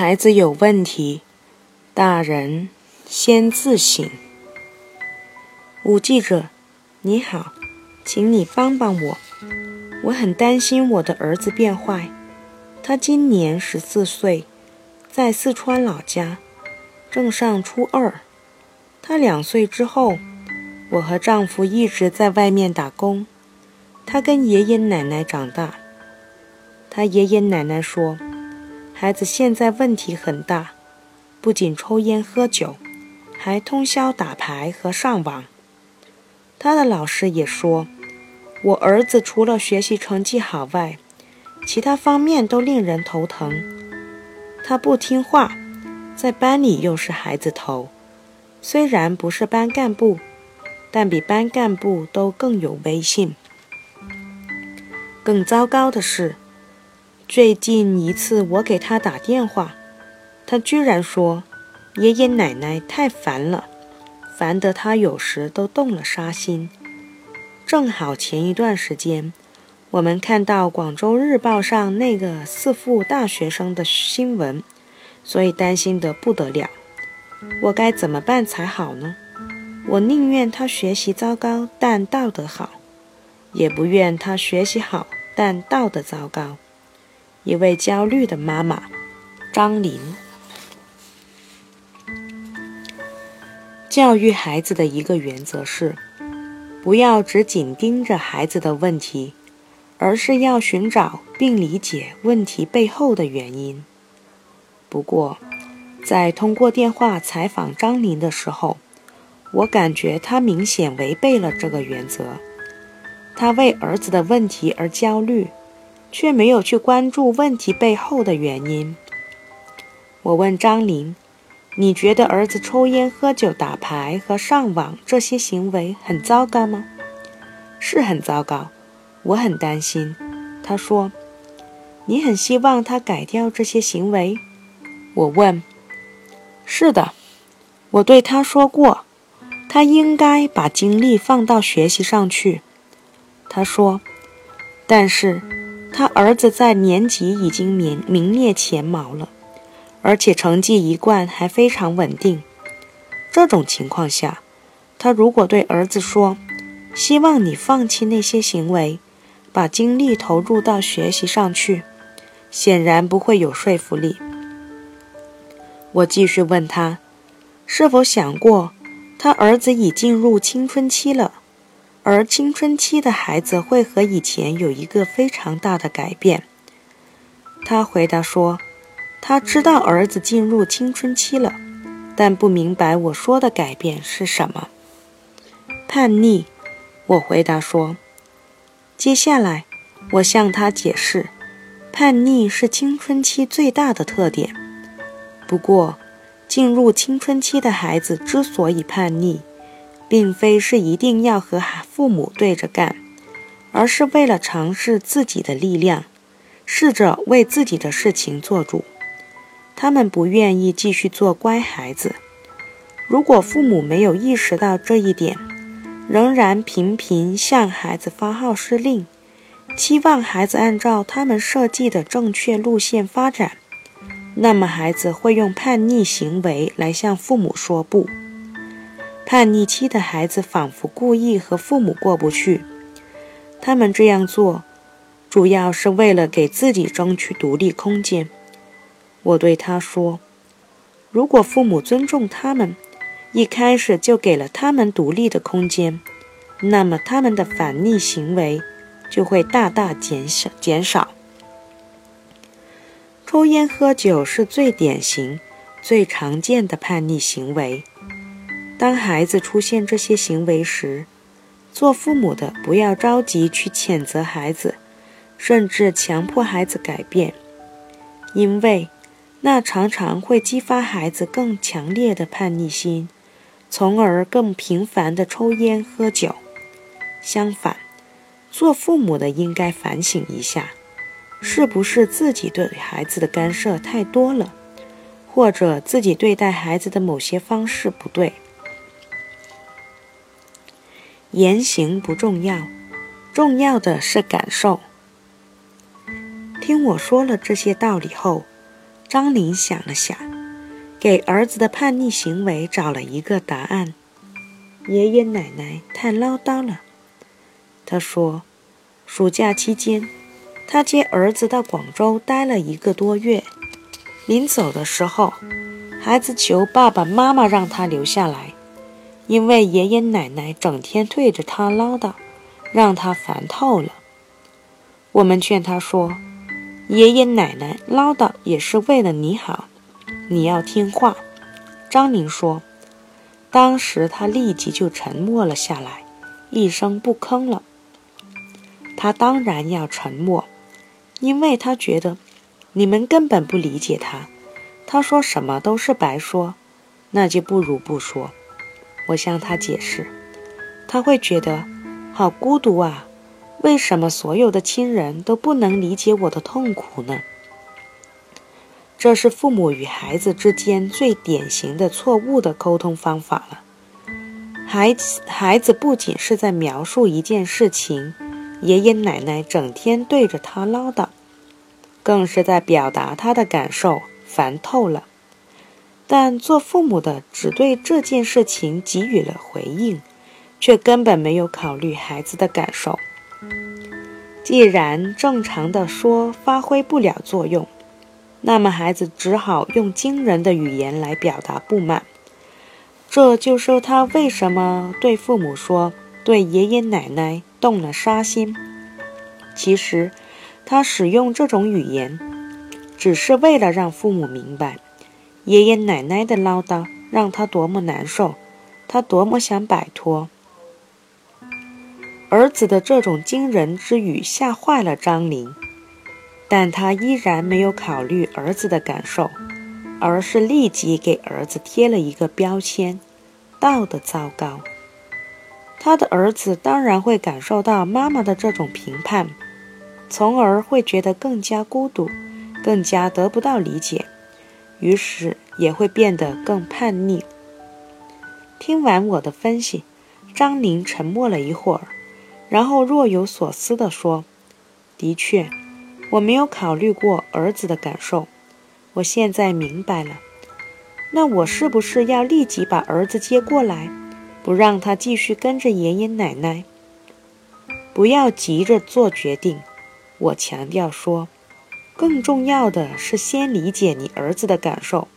孩子有问题，大人先自省。五记者，你好，请你帮帮我，我很担心我的儿子变坏。他今年十四岁，在四川老家，正上初二。他两岁之后，我和丈夫一直在外面打工。他跟爷爷奶奶长大。他爷爷奶奶说，孩子现在问题很大，不仅抽烟喝酒，还通宵打牌和上网。他的老师也说，我儿子除了学习成绩好外，其他方面都令人头疼。他不听话，在班里又是孩子头。虽然不是班干部，但比班干部都更有威信。更糟糕的是，最近一次我给他打电话，他居然说：“爷爷奶奶太烦了，烦得他有时都动了杀心。”正好前一段时间，我们看到广州日报上那个四附大学生的新闻，所以担心得不得了。我该怎么办才好呢？我宁愿他学习糟糕，但道德好，也不愿他学习好，但道德糟糕。一位焦虑的妈妈，张琳。教育孩子的一个原则是，不要只紧盯着孩子的问题，而是要寻找并理解问题背后的原因。不过，在通过电话采访张琳的时候，我感觉她明显违背了这个原则。她为儿子的问题而焦虑，却没有去关注问题背后的原因。我问张琳：“你觉得儿子抽烟、喝酒、打牌和上网这些行为很糟糕吗？”“是很糟糕，我很担心。”她说。“你很希望他改掉这些行为？”我问。是的，我对他说过，他应该把精力放到学习上去。他说，但是他儿子在年级已经名名列前茅了，而且成绩一贯还非常稳定。这种情况下，他如果对儿子说，希望你放弃那些行为，把精力投入到学习上去，显然不会有说服力。我继续问他，是否想过，他儿子已进入青春期了，而青春期的孩子会和以前有一个非常大的改变。他回答说，他知道儿子进入青春期了，但不明白我说的改变是什么。叛逆，我回答说。接下来，我向他解释，叛逆是青春期最大的特点。不过，进入青春期的孩子之所以叛逆，并非是一定要和父母对着干，而是为了尝试自己的力量，试着为自己的事情做主。他们不愿意继续做乖孩子。如果父母没有意识到这一点，仍然频频向孩子发号施令，期望孩子按照他们设计的正确路线发展。那么，孩子会用叛逆行为来向父母说不。叛逆期的孩子仿佛故意和父母过不去。他们这样做，主要是为了给自己争取独立空间。我对他说：“如果父母尊重他们，一开始就给了他们独立的空间，那么他们的反逆行为就会大大减少。减少。”抽烟喝酒是最典型、最常见的叛逆行为。当孩子出现这些行为时，做父母的不要着急去谴责孩子，甚至强迫孩子改变，因为那常常会激发孩子更强烈的叛逆心，从而更频繁的抽烟喝酒。相反，做父母的应该反省一下。是不是自己对孩子的干涉太多了，或者自己对待孩子的某些方式不对？言行不重要，重要的是感受。听我说了这些道理后，张玲想了想，给儿子的叛逆行为找了一个答案：爷爷奶奶太唠叨了。他说，暑假期间，他接儿子到广州待了一个多月。临走的时候，孩子求爸爸妈妈让他留下来，因为爷爷奶奶整天对着他唠叨，让他烦透了。我们劝他说：“爷爷奶奶唠叨也是为了你好，你要听话。”张宁说：“当时他立即就沉默了下来，一声不吭了。他当然要沉默，因为他觉得。”你们根本不理解他，他说什么都是白说，那就不如不说。我向他解释，他会觉得好孤独啊。为什么所有的亲人都不能理解我的痛苦呢？这是父母与孩子之间最典型的错误的沟通方法了。孩子孩子不仅是在描述一件事情，爷爷奶奶整天对着他唠叨。更是在表达他的感受，烦透了。但做父母的只对这件事情给予了回应，却根本没有考虑孩子的感受。既然正常的说发挥不了作用，那么孩子只好用惊人的语言来表达不满。这就是他为什么对父母说对爷爷奶奶动了杀心。其实。他使用这种语言，只是为了让父母明白，爷爷奶奶的唠叨让他多么难受，他多么想摆脱。儿子的这种惊人之语吓坏了张玲，但他依然没有考虑儿子的感受，而是立即给儿子贴了一个标签：道德糟糕。他的儿子当然会感受到妈妈的这种评判。从而会觉得更加孤独，更加得不到理解，于是也会变得更叛逆。听完我的分析，张宁沉默了一会儿，然后若有所思地说：“的确，我没有考虑过儿子的感受。我现在明白了。那我是不是要立即把儿子接过来，不让他继续跟着爷爷奶奶？不要急着做决定。”我强调说，更重要的是先理解你儿子的感受。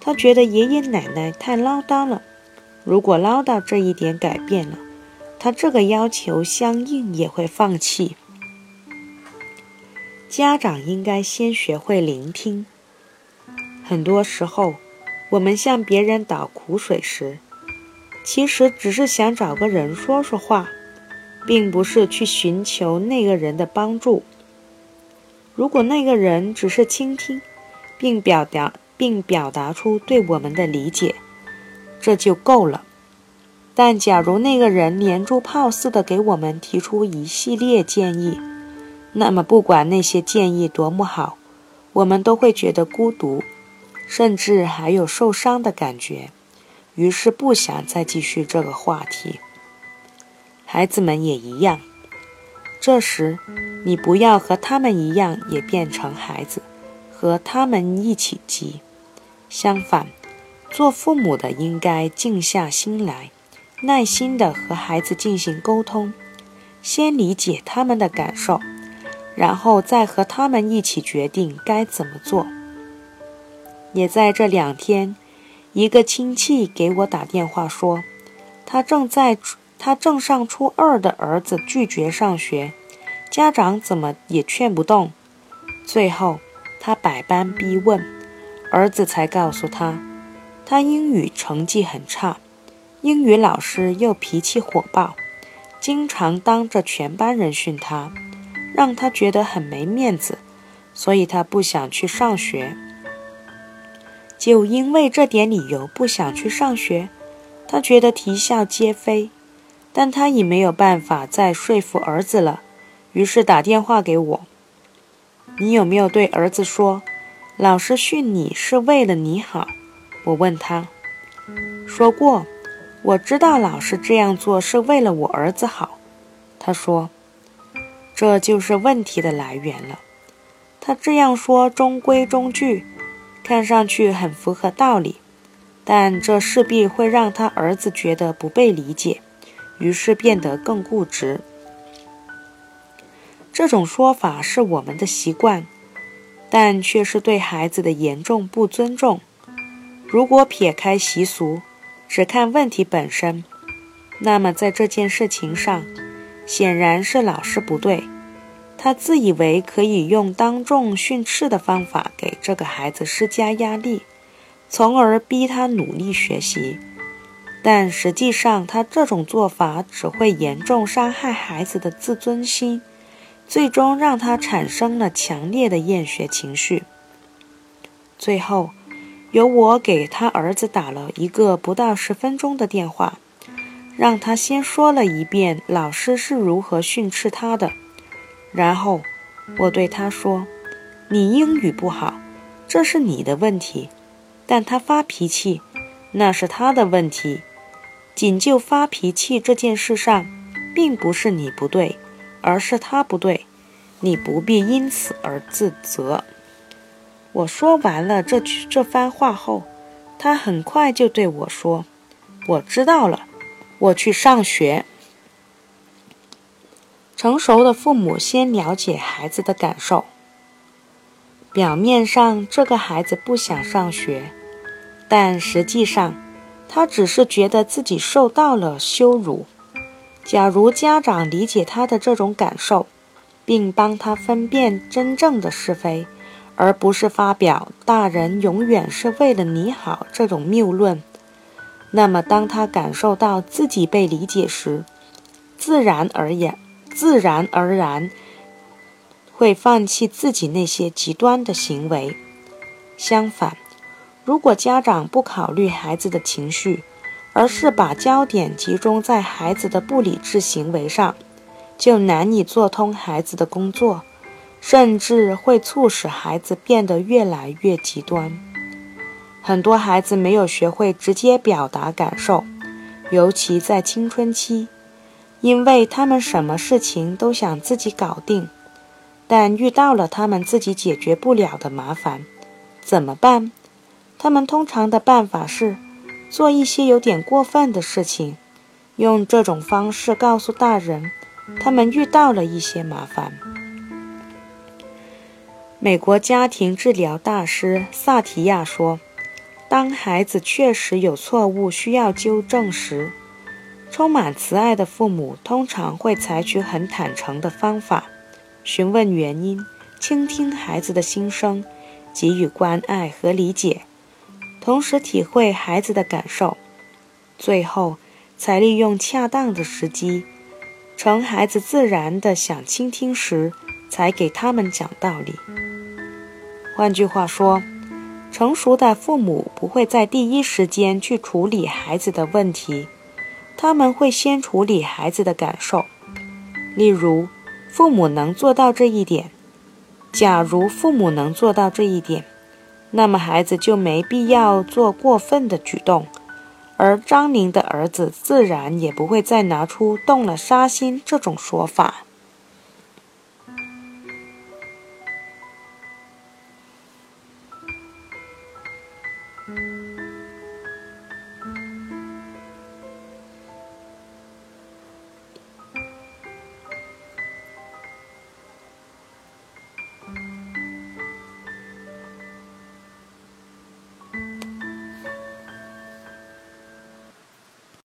他觉得爷爷奶奶太唠叨了。如果唠叨这一点改变了，他这个要求相应也会放弃。家长应该先学会聆听。很多时候，我们向别人倒苦水时，其实只是想找个人说说话。并不是去寻求那个人的帮助。如果那个人只是倾听，并表达并表达出对我们的理解，这就够了。但假如那个人连珠炮似的给我们提出一系列建议，那么不管那些建议多么好，我们都会觉得孤独，甚至还有受伤的感觉，于是不想再继续这个话题。孩子们也一样。这时，你不要和他们一样，也变成孩子，和他们一起急。相反，做父母的应该静下心来，耐心地和孩子进行沟通，先理解他们的感受，然后再和他们一起决定该怎么做。也在这两天，一个亲戚给我打电话说，他正在。他正上初二的儿子拒绝上学，家长怎么也劝不动。最后，他百般逼问，儿子才告诉他，他英语成绩很差，英语老师又脾气火爆，经常当着全班人训他，让他觉得很没面子，所以他不想去上学。就因为这点理由不想去上学，他觉得啼笑皆非。但他已没有办法再说服儿子了，于是打电话给我。你有没有对儿子说，老师训你是为了你好？我问他，说过。我知道老师这样做是为了我儿子好。他说，这就是问题的来源了。他这样说中规中矩，看上去很符合道理，但这势必会让他儿子觉得不被理解，于是变得更固执。这种说法是我们的习惯，但却是对孩子的严重不尊重。如果撇开习俗，只看问题本身，那么在这件事情上，显然是老师不对。他自以为可以用当众训斥的方法给这个孩子施加压力，从而逼他努力学习。但实际上，他这种做法只会严重伤害孩子的自尊心，最终让他产生了强烈的厌学情绪。最后。由我给他儿子打了一个不到十分钟的电话，让他先说了一遍老师是如何训斥他的。然后我对他说：“你英语不好，这是你的问题；但他发脾气，那是他的问题。仅就发脾气这件事上，并不是你不对，而是他不对。你不必因此而自责。”我说完了这句这番话后，他很快就对我说：“我知道了，我去上学。”成熟的父母先了解孩子的感受。表面上，这个孩子不想上学，但实际上，他只是觉得自己受到了羞辱。假如家长理解他的这种感受，并帮他分辨真正的是非。而不是发表“大人永远是为了你好”这种谬论。那么，当他感受到自己被理解时，自然而然、自然而然会放弃自己那些极端的行为。相反，如果家长不考虑孩子的情绪，而是把焦点集中在孩子的不理智行为上，就难以做通孩子的工作。甚至会促使孩子变得越来越极端。很多孩子没有学会直接表达感受，尤其在青春期，因为他们什么事情都想自己搞定。但遇到了他们自己解决不了的麻烦，怎么办？他们通常的办法是做一些有点过分的事情，用这种方式告诉大人，他们遇到了一些麻烦。美国家庭治疗大师萨提亚说：“当孩子确实有错误需要纠正时，充满慈爱的父母通常会采取很坦诚的方法，询问原因，倾听孩子的心声，给予关爱和理解，同时体会孩子的感受，最后才利用恰当的时机，趁孩子自然的想倾听时，才给他们讲道理。”换句话说，成熟的父母不会在第一时间去处理孩子的问题，他们会先处理孩子的感受。例如，父母能做到这一点，假如父母能做到这一点，那么孩子就没必要做过分的举动，而张宁的儿子自然也不会再拿出动了杀心这种说法。